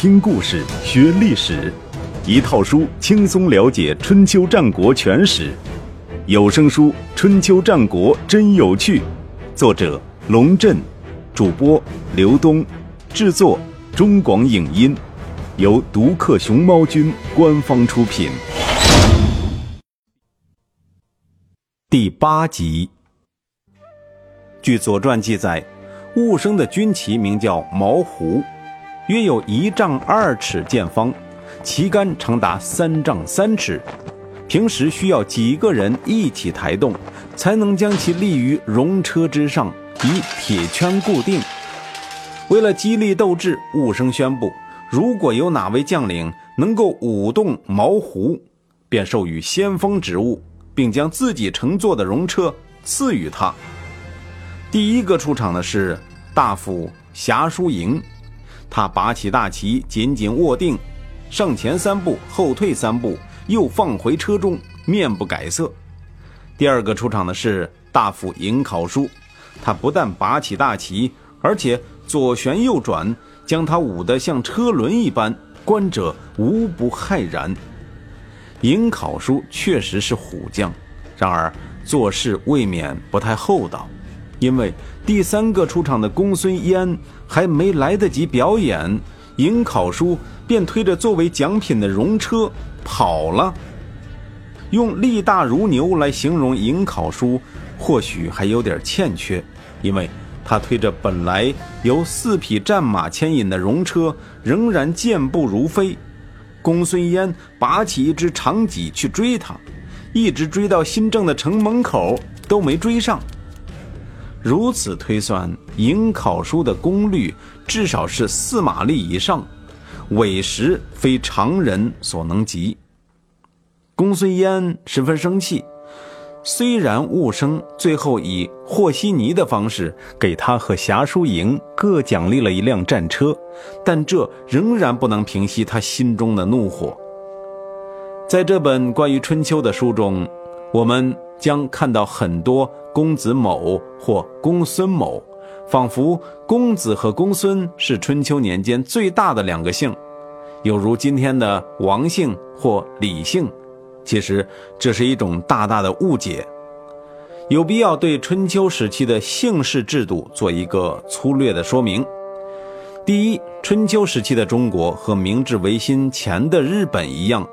听故事学历史，一套书轻松了解春秋战国全史。有声书《春秋战国真有趣》，作者龙震，主播刘东，制作中广影音，由独克熊猫君官方出品。第八集。据《左传》记载，寤生的军旗名叫毛胡。约有一丈二尺见方，旗杆长达三丈三尺，平时需要几个人一起抬动，才能将其立于戎车之上，以铁圈固定。为了激励斗志，武生宣布，如果有哪位将领能够舞动毛胡，便授予先锋职务，并将自己乘坐的戎车赐予他。第一个出场的是大夫侠叔营。他拔起大旗，紧紧握定，上前三步，后退三步，又放回车中，面不改色。第二个出场的是大夫尹考叔，他不但拔起大旗，而且左旋右转，将他舞得像车轮一般，观者无不骇然。尹考叔确实是虎将，然而做事未免不太厚道。因为第三个出场的公孙淹还没来得及表演，尹考叔便推着作为奖品的戎车跑了。用力大如牛来形容尹考叔，或许还有点欠缺，因为他推着本来由四匹战马牵引的戎车，仍然健步如飞。公孙淹拔起一只长戟去追他，一直追到新郑的城门口都没追上。如此推算，迎考书的功率至少是四马力以上，委实非常人所能及。公孙淹十分生气，虽然寤生最后以和稀泥的方式给他和侠叔营各奖励了一辆战车，但这仍然不能平息他心中的怒火。在这本关于春秋的书中，我们将看到很多。公子某或公孙某，仿佛公子和公孙是春秋年间最大的两个姓，有如今天的王姓或李姓。其实这是一种大大的误解，有必要对春秋时期的姓氏制度做一个粗略的说明。第一，春秋时期的中国和明治维新前的日本一样，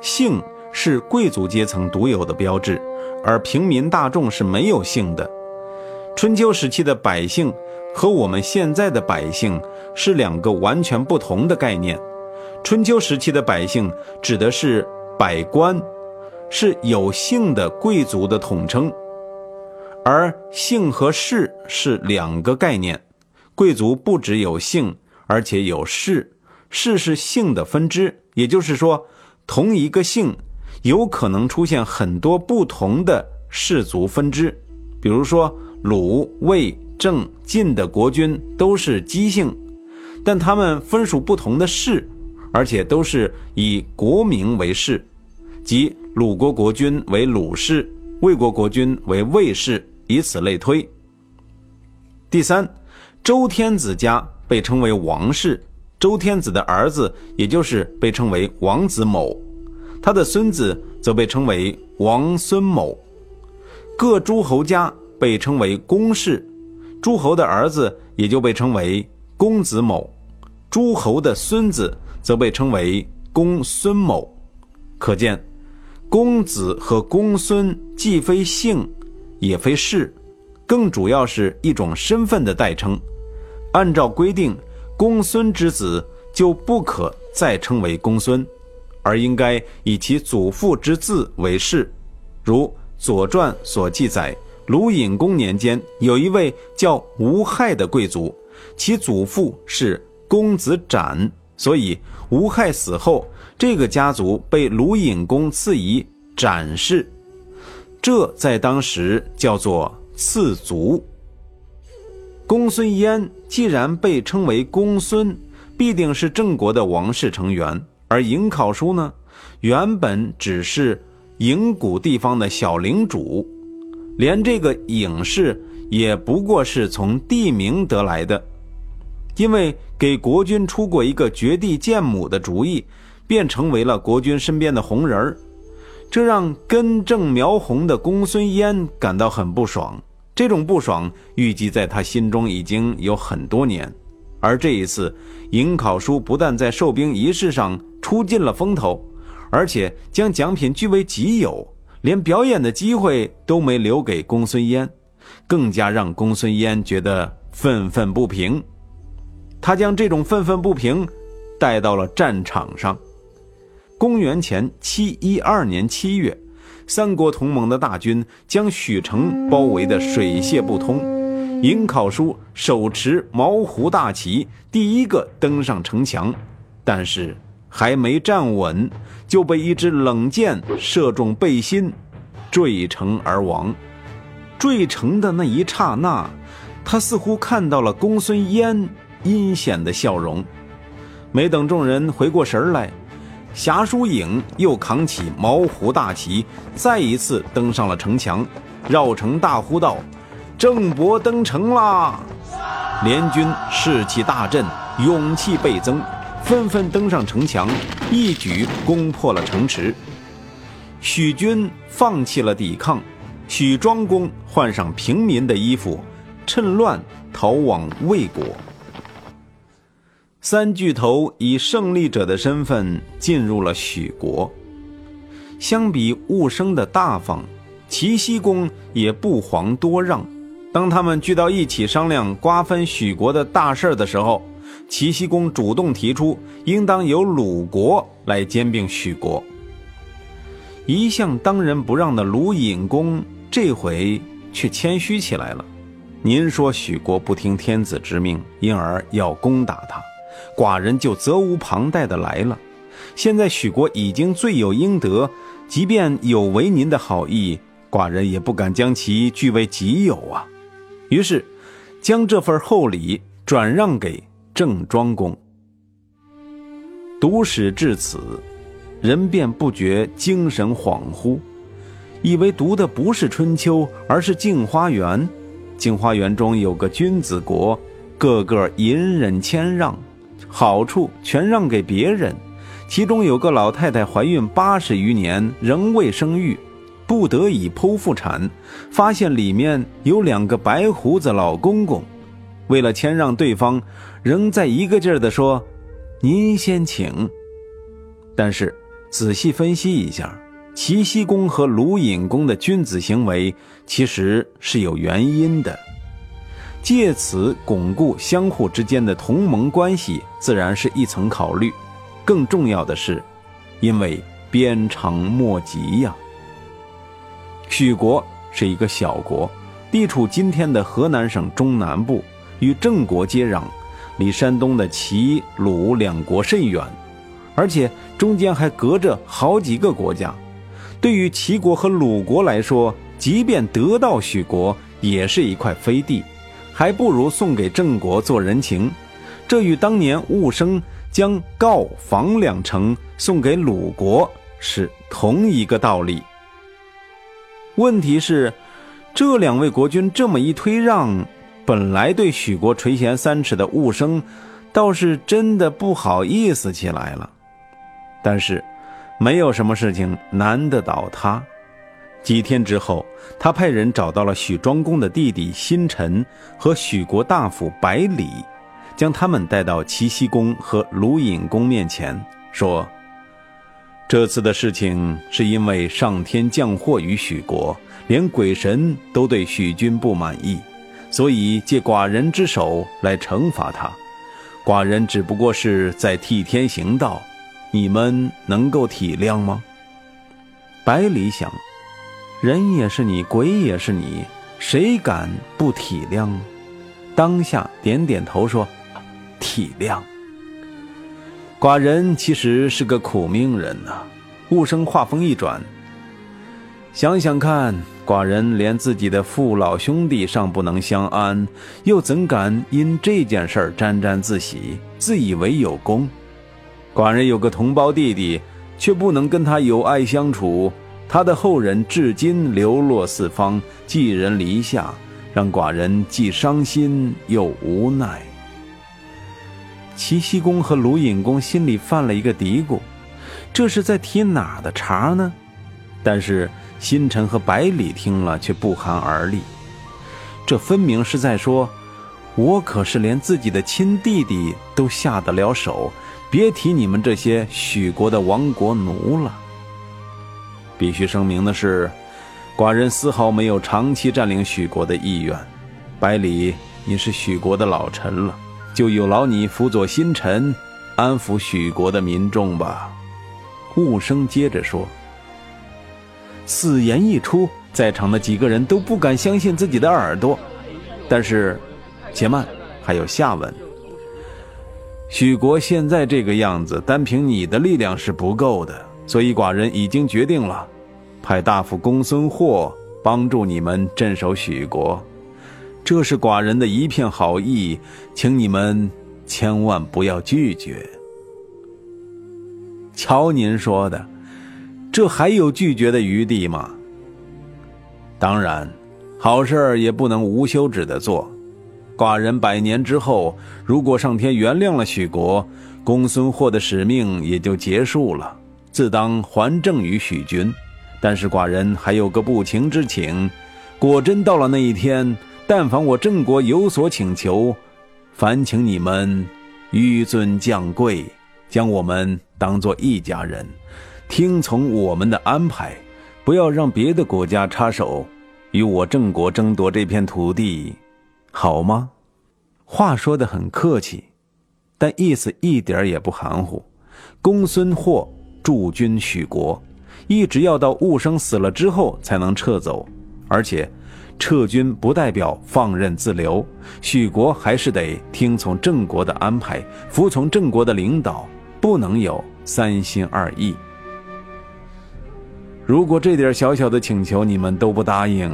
姓是贵族阶层独有的标志。而平民大众是没有姓的。春秋时期的百姓和我们现在的百姓是两个完全不同的概念。春秋时期的百姓指的是百官，是有姓的贵族的统称，而姓和氏是两个概念。贵族不只有姓，而且有氏，氏是姓的分支，也就是说，同一个姓。有可能出现很多不同的氏族分支，比如说鲁、魏、郑、晋的国君都是姬姓，但他们分属不同的氏，而且都是以国名为氏，即鲁国国君为鲁氏，魏国国君为魏氏，以此类推。第三，周天子家被称为王氏，周天子的儿子也就是被称为王子某。他的孙子则被称为王孙某，各诸侯家被称为公氏，诸侯的儿子也就被称为公子某，诸侯的孙子则被称为公孙某。可见，公子和公孙既非姓，也非氏，更主要是一种身份的代称。按照规定，公孙之子就不可再称为公孙。而应该以其祖父之字为氏，如《左传》所记载，鲁隐公年间有一位叫吴害的贵族，其祖父是公子展，所以吴害死后，这个家族被鲁隐公赐以展氏，这在当时叫做次族。公孙淹既然被称为公孙，必定是郑国的王室成员。而颍考叔呢，原本只是颍谷地方的小领主，连这个颍氏也不过是从地名得来的。因为给国君出过一个绝地建母的主意，便成为了国君身边的红人儿。这让根正苗红的公孙淹感到很不爽。这种不爽预计在他心中已经有很多年。而这一次，颍考叔不但在授兵仪式上出尽了风头，而且将奖品据为己有，连表演的机会都没留给公孙淹，更加让公孙淹觉得愤愤不平。他将这种愤愤不平带到了战场上。公元前七一二年七月，三国同盟的大军将许城包围得水泄不通。颍考叔手持毛胡大旗，第一个登上城墙，但是还没站稳，就被一支冷箭射中背心，坠城而亡。坠城的那一刹那，他似乎看到了公孙淹阴险的笑容。没等众人回过神来，侠书影又扛起毛胡大旗，再一次登上了城墙，绕城大呼道。郑伯登城啦！联军士气大振，勇气倍增，纷纷登上城墙，一举攻破了城池。许军放弃了抵抗，许庄公换上平民的衣服，趁乱逃往魏国。三巨头以胜利者的身份进入了许国。相比寤生的大方，齐僖公也不遑多让。当他们聚到一起商量瓜分许国的大事的时候，齐僖公主动提出，应当由鲁国来兼并许国。一向当仁不让的鲁隐公这回却谦虚起来了。您说许国不听天子之命，因而要攻打他，寡人就责无旁贷的来了。现在许国已经罪有应得，即便有违您的好意，寡人也不敢将其据为己有啊。于是，将这份厚礼转让给郑庄公。读史至此，人便不觉精神恍惚，以为读的不是《春秋》，而是《镜花缘》。《镜花缘》中有个君子国，个个隐忍谦让，好处全让给别人。其中有个老太太怀孕八十余年，仍未生育。不得已剖腹产，发现里面有两个白胡子老公公。为了谦让对方，仍在一个劲儿地说：“您先请。”但是仔细分析一下，齐僖公和鲁隐公的君子行为其实是有原因的，借此巩固相互之间的同盟关系，自然是一层考虑。更重要的是，因为鞭长莫及呀。许国是一个小国，地处今天的河南省中南部，与郑国接壤，离山东的齐、鲁两国甚远，而且中间还隔着好几个国家。对于齐国和鲁国来说，即便得到许国，也是一块飞地，还不如送给郑国做人情。这与当年寤生将告、房两城送给鲁国是同一个道理。问题是，这两位国君这么一推让，本来对许国垂涎三尺的寤生，倒是真的不好意思起来了。但是，没有什么事情难得倒他。几天之后，他派人找到了许庄公的弟弟新臣和许国大夫百里，将他们带到齐僖公和鲁隐公面前，说。这次的事情是因为上天降祸于许国，连鬼神都对许君不满意，所以借寡人之手来惩罚他。寡人只不过是在替天行道，你们能够体谅吗？百里想，人也是你，鬼也是你，谁敢不体谅？当下点点头说：“体谅。”寡人其实是个苦命人呐。物生话锋一转，想想看，寡人连自己的父老兄弟尚不能相安，又怎敢因这件事沾沾自喜，自以为有功？寡人有个同胞弟弟，却不能跟他有爱相处，他的后人至今流落四方，寄人篱下，让寡人既伤心又无奈。齐僖公和鲁隐公心里犯了一个嘀咕，这是在提哪的茬呢？但是新臣和百里听了却不寒而栗，这分明是在说：我可是连自己的亲弟弟都下得了手，别提你们这些许国的亡国奴了。必须声明的是，寡人丝毫没有长期占领许国的意愿。百里，你是许国的老臣了。就有劳你辅佐新臣，安抚许国的民众吧。顾生接着说：“此言一出，在场的几个人都不敢相信自己的耳朵。但是，且慢，还有下文。许国现在这个样子，单凭你的力量是不够的，所以寡人已经决定了，派大夫公孙获帮助你们镇守许国。”这是寡人的一片好意，请你们千万不要拒绝。瞧您说的，这还有拒绝的余地吗？当然，好事儿也不能无休止的做。寡人百年之后，如果上天原谅了许国，公孙获的使命也就结束了，自当还政于许君。但是寡人还有个不情之请，果真到了那一天。但凡我郑国有所请求，烦请你们纡尊降贵，将我们当做一家人，听从我们的安排，不要让别的国家插手，与我郑国争夺这片土地，好吗？话说得很客气，但意思一点也不含糊。公孙获驻军许国，一直要到雾生死了之后才能撤走，而且。撤军不代表放任自流，许国还是得听从郑国的安排，服从郑国的领导，不能有三心二意。如果这点小小的请求你们都不答应，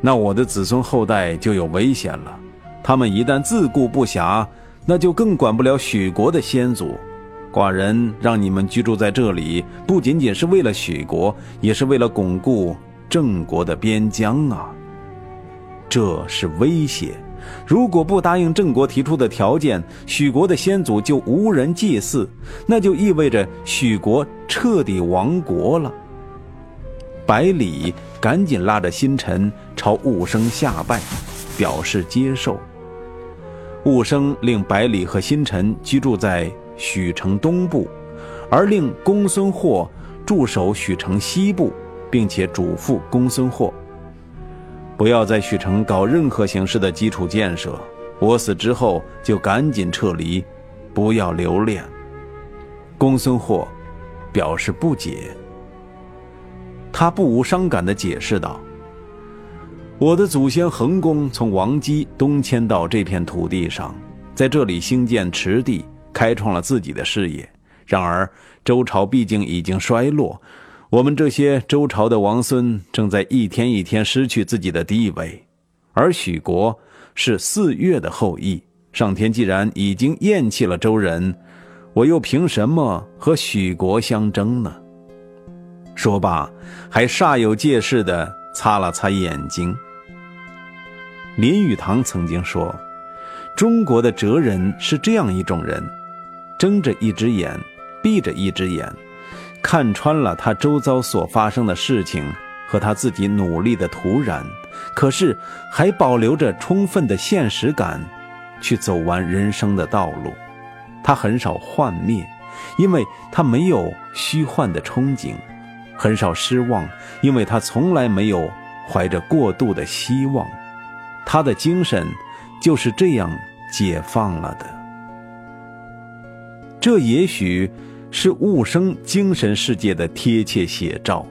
那我的子孙后代就有危险了。他们一旦自顾不暇，那就更管不了许国的先祖。寡人让你们居住在这里，不仅仅是为了许国，也是为了巩固郑国的边疆啊。这是威胁，如果不答应郑国提出的条件，许国的先祖就无人祭祀，那就意味着许国彻底亡国了。百里赶紧拉着新臣朝雾生下拜，表示接受。雾生令百里和新臣居住在许城东部，而令公孙获驻守许城西部，并且嘱咐公孙获。不要在许城搞任何形式的基础建设，我死之后就赶紧撤离，不要留恋。公孙获表示不解，他不无伤感地解释道：“我的祖先恒公从王姬东迁到这片土地上，在这里兴建池地，开创了自己的事业。然而周朝毕竟已经衰落。”我们这些周朝的王孙正在一天一天失去自己的地位，而许国是四月的后裔。上天既然已经厌弃了周人，我又凭什么和许国相争呢？说罢，还煞有介事地擦了擦眼睛。林语堂曾经说：“中国的哲人是这样一种人，睁着一只眼，闭着一只眼。”看穿了他周遭所发生的事情和他自己努力的土壤，可是还保留着充分的现实感，去走完人生的道路。他很少幻灭，因为他没有虚幻的憧憬；很少失望，因为他从来没有怀着过度的希望。他的精神就是这样解放了的。这也许。是物生精神世界的贴切写照，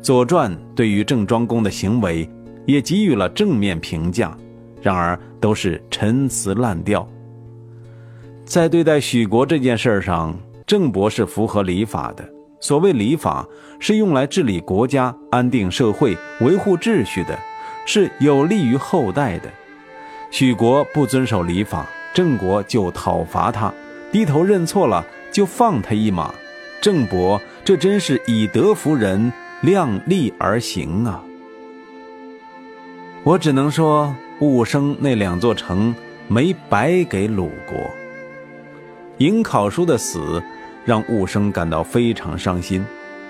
《左传》对于郑庄公的行为也给予了正面评价，然而都是陈词滥调。在对待许国这件事上，郑伯是符合礼法的。所谓礼法，是用来治理国家、安定社会、维护秩序的，是有利于后代的。许国不遵守礼法，郑国就讨伐他，低头认错了。就放他一马，郑伯这真是以德服人，量力而行啊！我只能说，武生那两座城没白给鲁国。颍考叔的死让武生感到非常伤心，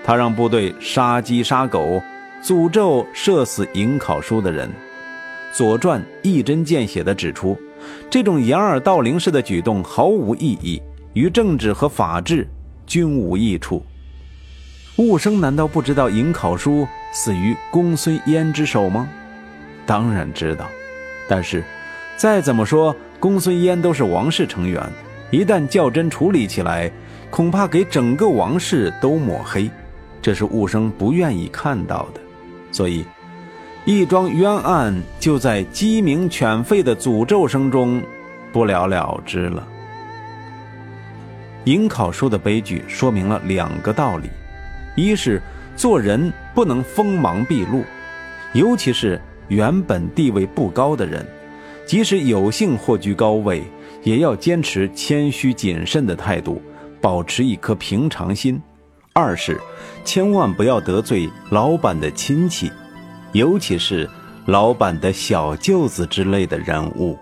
他让部队杀鸡杀狗，诅咒射死尹考叔的人。《左传》一针见血地指出，这种掩耳盗铃式的举动毫无意义，与政治和法治均无益处。武生难道不知道尹考叔死于公孙淹之手吗？当然知道，但是再怎么说，公孙淹都是王室成员，一旦较真处理起来，恐怕给整个王室都抹黑，这是雾生不愿意看到的，所以。一桩冤案就在鸡鸣犬吠的诅咒声中不了了之了。尹考叔的悲剧说明了两个道理：一是做人不能锋芒毕露，尤其是原本地位不高的人，即使有幸获居高位，也要坚持谦虚谨慎的态度，保持一颗平常心；二是千万不要得罪老板的亲戚。尤其是老板的小舅子之类的人物。